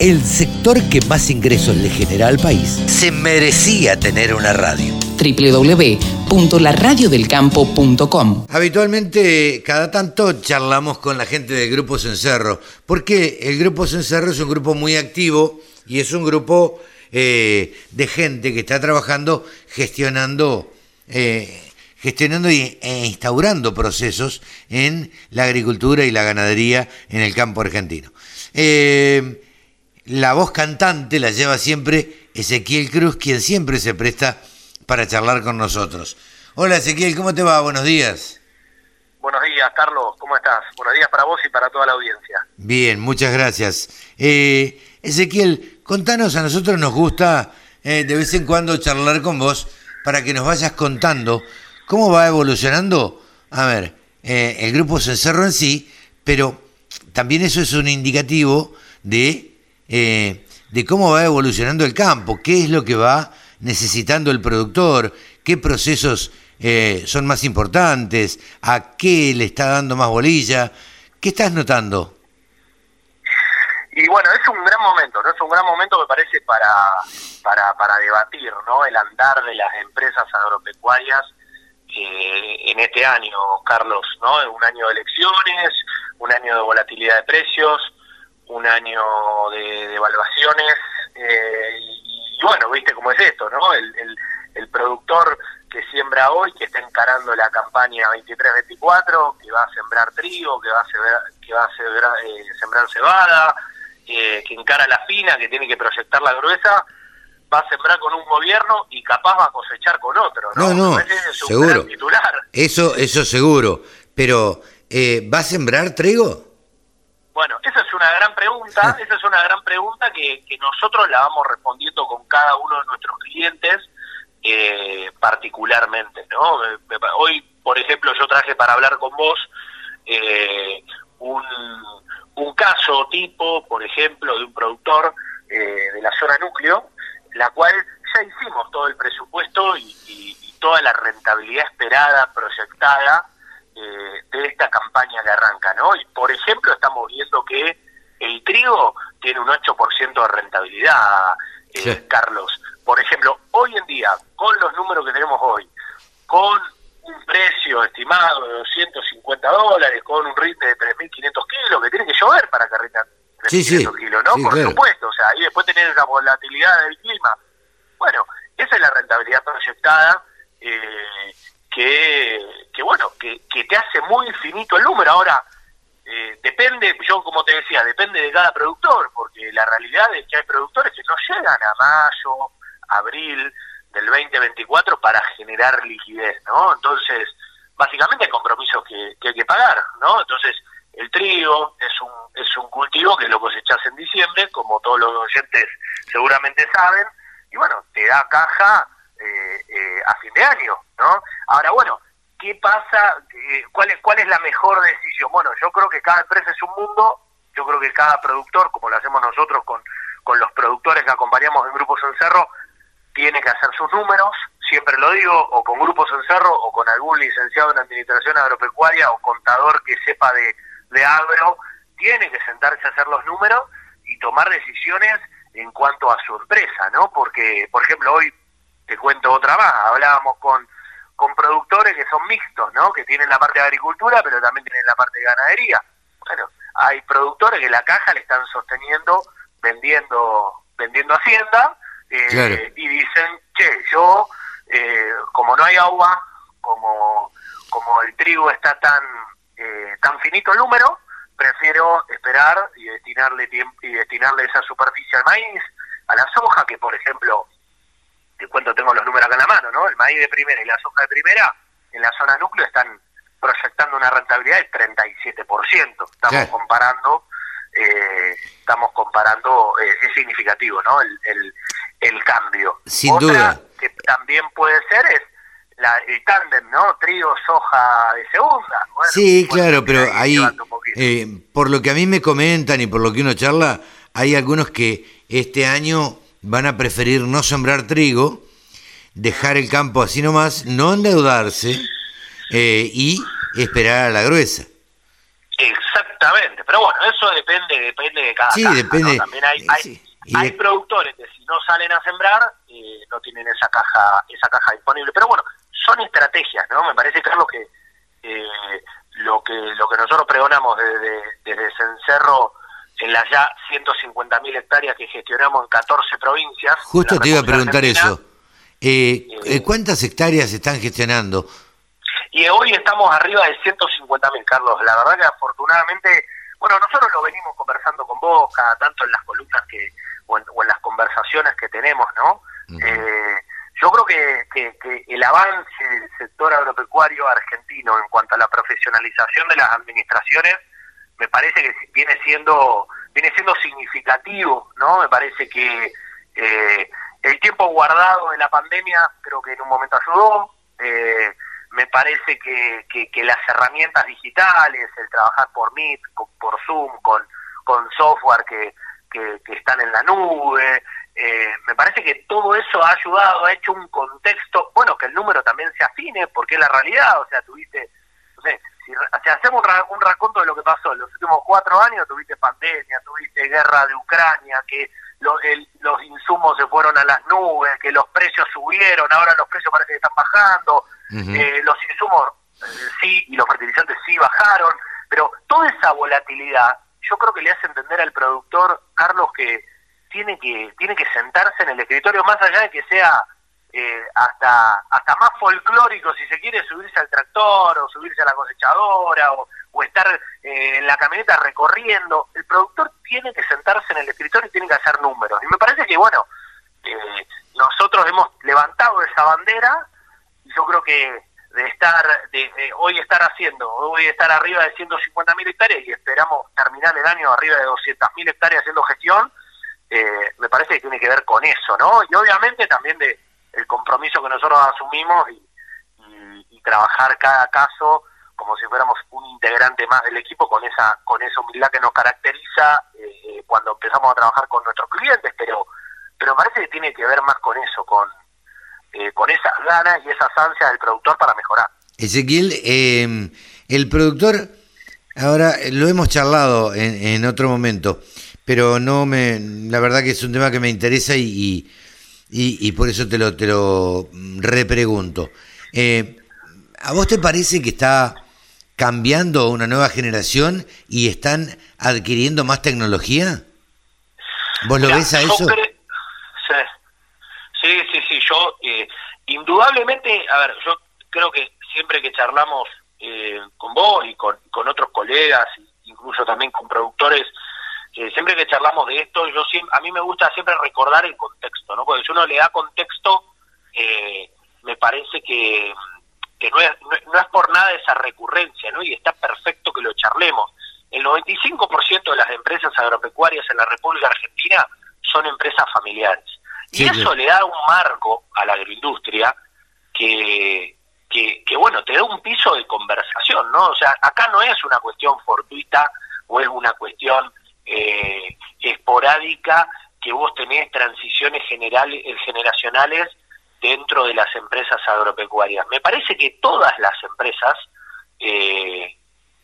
El sector que más ingresos le genera al país se merecía tener una radio. www.laradiodelcampo.com Habitualmente, cada tanto charlamos con la gente del Grupo Cencerro, porque el Grupo Cencerro es un grupo muy activo y es un grupo eh, de gente que está trabajando gestionando, eh, gestionando y- e instaurando procesos en la agricultura y la ganadería en el campo argentino. Eh, la voz cantante la lleva siempre Ezequiel Cruz, quien siempre se presta para charlar con nosotros. Hola Ezequiel, ¿cómo te va? Buenos días. Buenos días, Carlos, ¿cómo estás? Buenos días para vos y para toda la audiencia. Bien, muchas gracias. Eh, Ezequiel, contanos, a nosotros nos gusta eh, de vez en cuando charlar con vos para que nos vayas contando cómo va evolucionando, a ver, eh, el grupo Cencerro en sí, pero también eso es un indicativo de, eh, de cómo va evolucionando el campo, qué es lo que va necesitando el productor, qué procesos eh, son más importantes, a qué le está dando más bolilla, ¿qué estás notando? Y bueno, es un gran momento, ¿no? Es un gran momento, me parece, para, para, para debatir, ¿no? El andar de las empresas agropecuarias eh, en este año, Carlos, ¿no? Un año de elecciones, un año de volatilidad de precios, un año de, de evaluaciones, eh, y, y bueno, viste cómo es esto, ¿no? El, el, el productor que siembra hoy, que está encarando la campaña 23-24, que va a sembrar trigo, que va a, sembrar, que va a sembrar, eh, sembrar cebada, eh, que encara la fina, que tiene que proyectar la gruesa, va a sembrar con un gobierno y capaz va a cosechar con otro, ¿no? No, no, es seguro. titular. Eso, eso seguro. Pero, eh, ¿va a sembrar trigo? Bueno, esa es una gran pregunta, esa es una gran pregunta que, que nosotros la vamos respondiendo con cada uno de nuestros clientes eh, particularmente, ¿no? Hoy, por ejemplo, yo traje para hablar con vos eh, un, un caso tipo, por ejemplo, de un productor eh, de la zona núcleo, la cual ya hicimos todo el presupuesto y, y- y toda la rentabilidad esperada, proyectada eh, de esta campaña que arranca, ¿no? Y por ejemplo, estamos viendo que el trigo tiene un 8% de rentabilidad, eh, Sí. Carlos. Por ejemplo, hoy en día, con los números que tenemos hoy, con un precio estimado de 250 dólares, con un rinde de 3.500 kilos, que tiene que llover para que rindan 3.500 Sí, sí. kilos, ¿no? Sí, Por claro. supuesto, o sea, y después tener la volatilidad del clima. Bueno, esa es la rentabilidad proyectada eh, que, que, bueno, que, que te hace muy finito el número. Ahora, eh, depende, yo como te decía, depende de cada productor, porque la realidad es que hay productores que no llegan a mayo, abril del 2024 para generar liquidez, ¿no? Entonces, básicamente hay compromisos que, hay que pagar, ¿no? Entonces, el trigo es un, es un cultivo que lo cosechas en diciembre, como todos los oyentes seguramente saben, y bueno, te da caja eh, eh, a fin de año, ¿no? Ahora, bueno, ¿qué pasa? Eh, ¿Cuál es, ¿Cuál es la mejor decisión? Bueno, yo creo que cada empresa es un mundo, yo creo que cada productor, como lo hacemos nosotros con, con los productores que acompañamos en Grupos en Cerro, tiene que hacer sus números, siempre lo digo, o con Grupos en Cerro, o con algún licenciado en Administración Agropecuaria, o contador que sepa de, de agro, tiene que sentarse a hacer los números y tomar decisiones en cuanto a su empresa, ¿no? Porque, por ejemplo, hoy te cuento otra más, hablábamos con, con productores que son mixtos, ¿no? Que tienen la parte de agricultura, pero también tienen la parte de ganadería. Bueno, hay productores que la caja le están sosteniendo vendiendo vendiendo hacienda eh, Claro. y dicen, che, yo, eh, como no hay agua, como, como el trigo está tan, eh, tan finito el número, prefiero esperar y destinarle tiempo y destinarle esa superficie al maíz, a la soja, que por ejemplo, te cuento, tengo los números acá en la mano, ¿no? El maíz de primera y la soja de primera, en la zona núcleo están proyectando una rentabilidad del 37%. Estamos Claro. comparando, eh, estamos comparando, eh, es significativo, ¿no? El, el, el cambio. Sin Otra duda. que también puede ser es la, el tándem, ¿no? Trigo, soja de segunda. Bueno, Sí, claro, pero ahí eh, por lo que a mí me comentan y por lo que uno charla, hay algunos que este año van a preferir no sembrar trigo, dejar el campo así nomás, no endeudarse eh, y esperar a la gruesa. Exactamente pero bueno, eso depende depende de cada Sí, depende. También hay, hay, sí. Hay de- productores que si no salen a sembrar eh, no tienen esa caja esa caja disponible. Pero bueno, son estrategias, ¿no? Me parece, Carlos, que eh, lo que lo que nosotros pregonamos desde, desde Cencerro en las ya 150.000 hectáreas que gestionamos en 14 provincias. Justo te iba a preguntar Argentina, eso. Eh, eh, ¿Cuántas hectáreas están gestionando? Y hoy estamos arriba de 150.000, Carlos. La verdad que afortunadamente, bueno, nosotros lo venimos conversando con vos, cada tanto en las columnas que o en, o en las conversaciones que tenemos, ¿no? Eh, yo creo que, que- que el avance del sector agropecuario argentino en cuanto a la profesionalización de las administraciones me parece que viene siendo viene siendo significativo, ¿no? Me parece que eh, el tiempo guardado de la pandemia creo que en un momento ayudó. eh, me parece que, que- que las herramientas digitales, el trabajar por Meet, por Zoom, con, con software que, que, que están en la nube, eh, me parece que todo eso ha ayudado, ha hecho un contexto, bueno, que el número también se afine, porque es la realidad, o sea, tuviste, no sé, si, si hacemos un, un raconto de lo que pasó en los últimos cuatro años, tuviste pandemia, tuviste guerra de Ucrania, que lo- el- los insumos se fueron a las nubes, que los precios subieron, ahora los precios parece que están bajando, eh, los insumos eh, sí y los fertilizantes sí bajaron, pero toda esa volatilidad yo creo que le hace entender al productor, Carlos, que tiene que tiene que sentarse en el escritorio, más allá de que sea eh, hasta hasta más folclórico, si se quiere, subirse al tractor o subirse a la cosechadora o, o estar eh, en la camioneta recorriendo, el productor tiene que sentarse en el escritorio y tiene que hacer números. Y me parece que, bueno, eh, nosotros hemos levantado esa bandera y yo creo que de estar de, hoy estar haciendo hoy estar arriba de 150.000 hectáreas y esperamos terminar el año arriba de 200.000 hectáreas haciendo gestión eh, me parece que tiene que ver con eso no y obviamente también de el compromiso que nosotros asumimos y, y- trabajar cada caso como si fuéramos un integrante más del equipo con esa con esa humildad que nos caracteriza eh, cuando empezamos a trabajar con nuestros clientes pero pero parece que tiene que ver más con eso con eh, con esas ganas y esas ansias del productor para mejorar. Ezequiel, eh, el productor, ahora eh, lo hemos charlado en, en otro momento, pero no me, la verdad que es un tema que me interesa y, y, por eso te lo, te lo mm, repregunto. Eh, ¿A vos te parece que está cambiando una nueva generación y están adquiriendo más tecnología? ¿Vos lo ves a eso? Sí, yo eh, indudablemente, a ver, yo creo que siempre que charlamos eh, con vos y con, con otros colegas, incluso también con productores, eh, siempre que charlamos de esto, yo siem- a mí me gusta siempre recordar el contexto, ¿no? Porque si uno le da contexto, eh, me parece que, que no, es, no, no es por nada esa recurrencia, ¿no? Y está perfecto que lo charlemos. El 95% de las empresas agropecuarias en la República Argentina son empresas familiares. Y eso le da un marco a la agroindustria que, que, que, bueno, te da un piso de conversación, ¿no? O sea, acá no es una cuestión fortuita o es una cuestión eh, esporádica que vos tenés transiciones generales, eh, generacionales dentro de las empresas agropecuarias. Me parece que todas las empresas eh,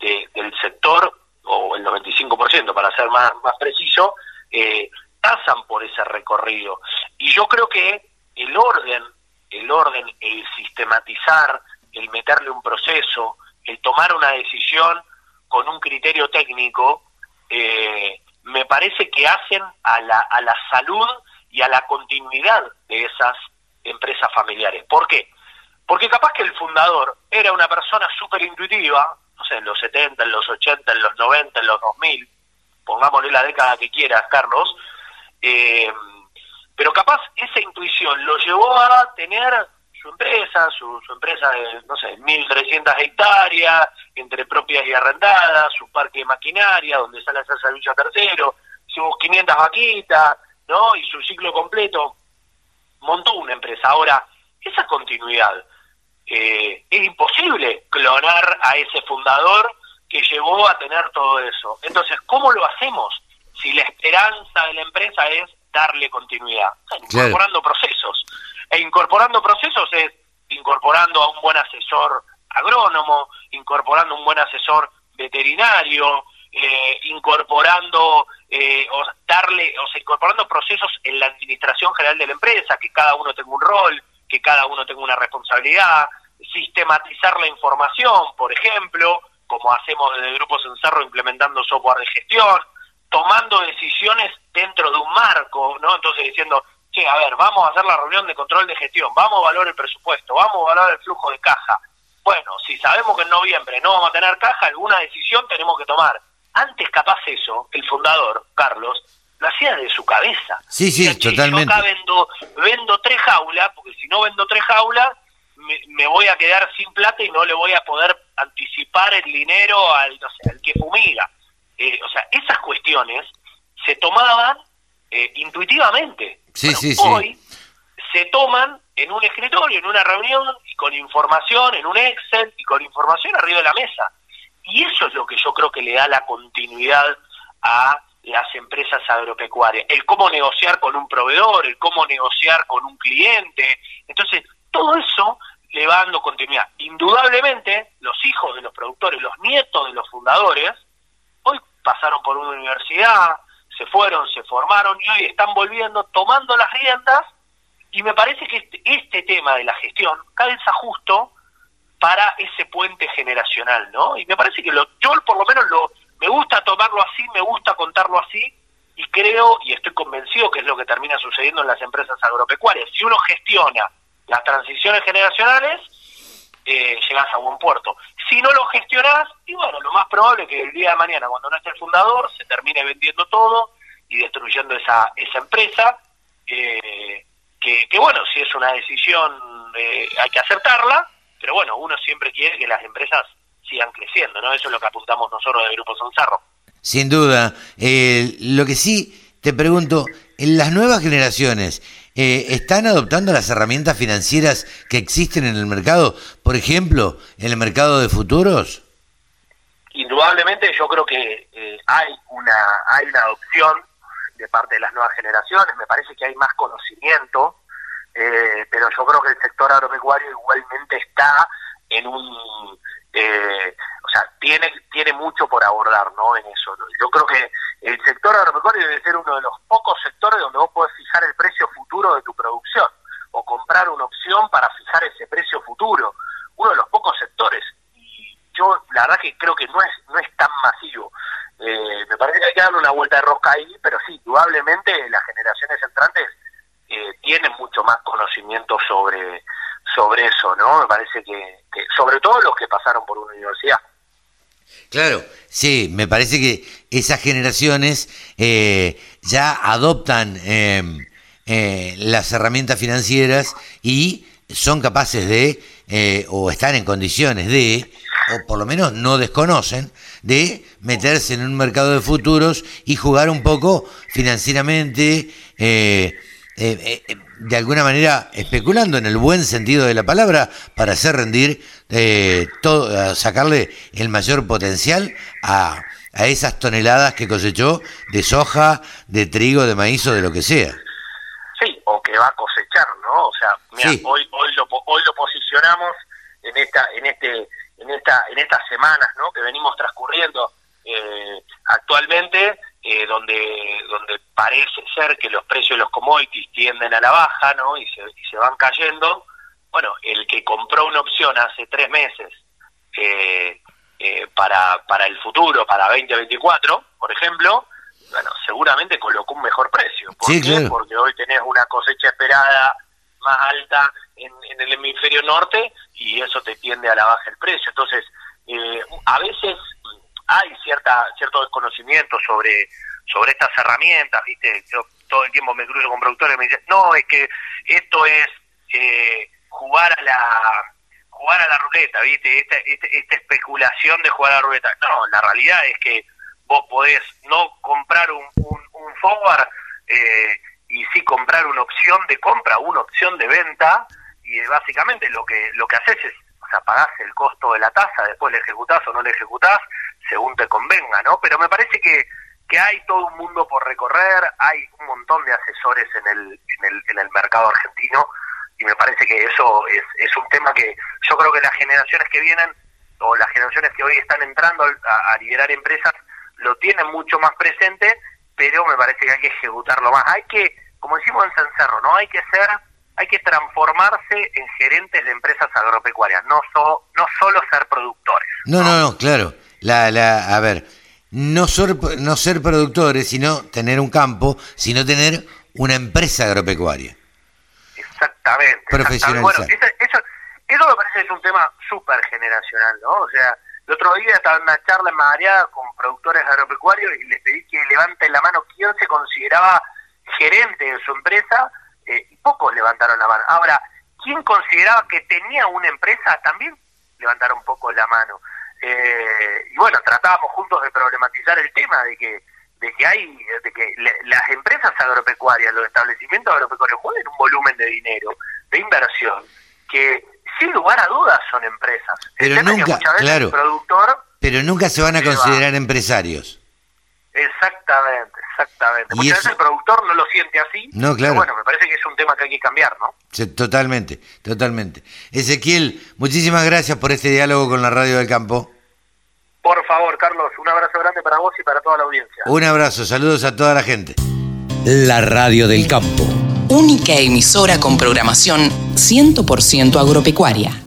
de- del sector, o el 95% para ser más, más preciso, eh, pasan por ese recorrido. Y yo creo que el orden, el orden, el sistematizar, el meterle un proceso, el tomar una decisión con un criterio técnico, eh, me parece que hacen a la, a la salud y a la continuidad de esas empresas familiares. ¿Por qué? Porque capaz que el fundador era una persona súper intuitiva, no sé, en los 70, en los 80, en los 90, en los 2000, pongámosle la década que quieras, Carlos, eh, pero capaz esa intuición lo llevó a tener su empresa, su, su empresa de, no sé, 1.300 hectáreas, entre propias y arrendadas, su parque de maquinaria, donde sale a hacer servicio a tercero, sus 500 vaquitas, ¿no? Y su ciclo completo, montó una empresa. Ahora, esa continuidad, eh, es imposible clonar a ese fundador que llevó a tener todo eso. Entonces, ¿cómo lo hacemos esperanza de la empresa es darle continuidad? Claro. Incorporando procesos. E incorporando procesos es incorporando a un buen asesor agrónomo, incorporando un buen asesor veterinario, eh, incorporando eh, o darle, o sea, incorporando procesos en la administración general de la empresa, que cada uno tenga un rol, que cada uno tenga una responsabilidad, sistematizar la información, por ejemplo, como hacemos desde Grupos Encerro implementando software de gestión, tomando dentro de un marco, ¿no? Entonces diciendo, che, a ver, vamos a hacer la reunión de control de gestión, vamos a valorar el presupuesto, vamos a valorar el flujo de caja. Bueno, si sabemos que en noviembre no vamos a tener caja, alguna decisión tenemos que tomar. Antes capaz eso, el fundador, Carlos, lo hacía de su cabeza. Sí, sí, totalmente. Yo acá vendo, vendo tres jaulas, porque si no vendo tres jaulas, me, voy a quedar sin plata y no le voy a poder anticipar el dinero al, no sé, al que fumiga. Eh, o sea, esas cuestiones se tomaban eh, intuitivamente. Sí, sí, hoy se toman en un escritorio, en una reunión, y con información, en un Excel, y con información arriba de la mesa. Y eso es lo que yo creo que le da la continuidad a las empresas agropecuarias. El cómo negociar con un proveedor, el cómo negociar con un cliente. Entonces, todo eso le va dando continuidad. Indudablemente, los hijos de los productores, los nietos de los fundadores, hoy pasaron por una universidad, se fueron, se formaron y hoy están volviendo, tomando las riendas, y me parece que este, este tema de la gestión calza justo para ese puente generacional, ¿no? Y me parece que lo, yo por lo menos lo, me gusta tomarlo así, me gusta contarlo así, y creo y estoy convencido que es lo que termina sucediendo en las empresas agropecuarias. Si uno gestiona las transiciones generacionales, eh, llegas a buen puerto. Si no lo gestionás, y bueno, lo más probable es que el día de mañana, cuando no esté el fundador, se termine vendiendo todo y destruyendo esa, esa empresa, eh, que, bueno, si es una decisión eh, hay que acertarla, pero bueno, uno siempre quiere que las empresas sigan creciendo, ¿no? Eso es lo que apuntamos nosotros de Grupo Sonzarro. Sin duda. lo que sí te pregunto, en las nuevas generaciones, eh, ¿están adoptando las herramientas financieras que existen en el mercado, por ejemplo, en el mercado de futuros? Indudablemente yo creo que eh, hay una hay una adopción de parte de las nuevas generaciones, me parece que hay más conocimiento, eh, pero yo creo que el sector agropecuario igualmente está en un eh, sea, tiene, tiene mucho por abordar, ¿no? En eso. Yo creo que el sector agropecuario debe ser uno de los pocos sectores donde vos podés fijar el precio futuro de tu producción o comprar una opción para fijar ese precio futuro. Uno de los pocos sectores. Y yo, la verdad que creo que no es, no es tan masivo. Eh, me parece que hay que darle una vuelta de rosca ahí, pero sí, indudablemente las generaciones entrantes eh, tienen mucho más conocimiento sobre sobre eso, ¿no? Me parece que, sobre todo los que pasaron por una universidad. Claro, sí, me parece que esas generaciones eh, ya adoptan em, eh, las herramientas financieras y son capaces de, eh, o están en condiciones de, o por lo menos no desconocen, de meterse en un mercado de futuros y jugar un poco financieramente eh, eh, de alguna manera especulando en el buen sentido de la palabra para hacer rendir, eh, todo, sacarle el mayor potencial a, a esas toneladas que cosechó de soja, de trigo, de maíz o de lo que sea. Sí, o que va a cosechar, ¿no? O sea, mira, hoy hoy lo hoy lo posicionamos en esta en este en esta en estas semanas, ¿no? Que venimos transcurriendo eh, actualmente eh, donde donde parece ser que los precios de los commodities tienden a la baja no y se, se van cayendo. Bueno el que compró una opción hace tres meses eh, eh, para para el futuro para 2024 por ejemplo bueno seguramente colocó un mejor precio. ¿por qué? porque hoy tenés una cosecha esperada más alta en, en, el hemisferio norte y eso te tiende a la baja el precio. Entonces a veces hay cierta cierto desconocimiento sobre sobre estas herramientas, ¿viste? Yo todo el tiempo me cruzo con productores y me dicen, no, es que esto es eh, jugar a la jugar a la ruleta, ¿viste? Esta, esta, especulación de jugar a la ruleta. No, la realidad es que vos podés no comprar un, un, forward eh, y sí comprar una opción de compra, una opción de venta, y básicamente lo que lo que haces es, sea, pagás el costo de la tasa, después le ejecutás o no le ejecutás, según te convenga, ¿no? Pero me parece que, que hay todo un mundo por recorrer, hay un montón de asesores en el, en el, en el mercado argentino y me parece que eso es, es un tema que yo creo que las generaciones que vienen o las generaciones que hoy están entrando a, a liderar empresas lo tienen mucho más presente, pero me parece que hay que ejecutarlo más. Hay que, como decimos en Cencerro, ¿no? Hay que ser, hay que transformarse en gerentes de empresas agropecuarias, no, so, no solo ser productores. No, no, no, claro. La, la, a ver, no ser, no ser productores, sino tener un campo, sino tener una empresa agropecuaria. Exactamente. Profesionalizar. Bueno, eso, eso, eso me parece que es un tema súper generacional, ¿no? O sea, el otro día estaba en una charla en Madariaga con productores agropecuarios y les pedí que levanten la mano quién se consideraba gerente de su empresa eh, y pocos levantaron la mano. Ahora, ¿quién consideraba que tenía una empresa? También levantaron un poco la mano. Eh, y bueno, tratábamos juntos de problematizar el tema de que de que hay de que le, las empresas agropecuarias, los establecimientos agropecuarios mueven un volumen de dinero, de inversión, que sin lugar a dudas son empresas. Pero el nunca, veces claro. el productor Pero nunca se van a Se va. considerar empresarios. Exactamente, exactamente. Y Muchas eso- veces el productor no lo siente así. No, pero claro. bueno, me parece que es un tema que hay que cambiar, ¿no? Sí, Totalmente, totalmente. Ezequiel, muchísimas gracias por este diálogo con la Radio del Campo. Por favor, Carlos, un abrazo grande para vos y para toda la audiencia. Un abrazo, saludos a toda la gente. La Radio del Campo. Única emisora con programación 100% agropecuaria.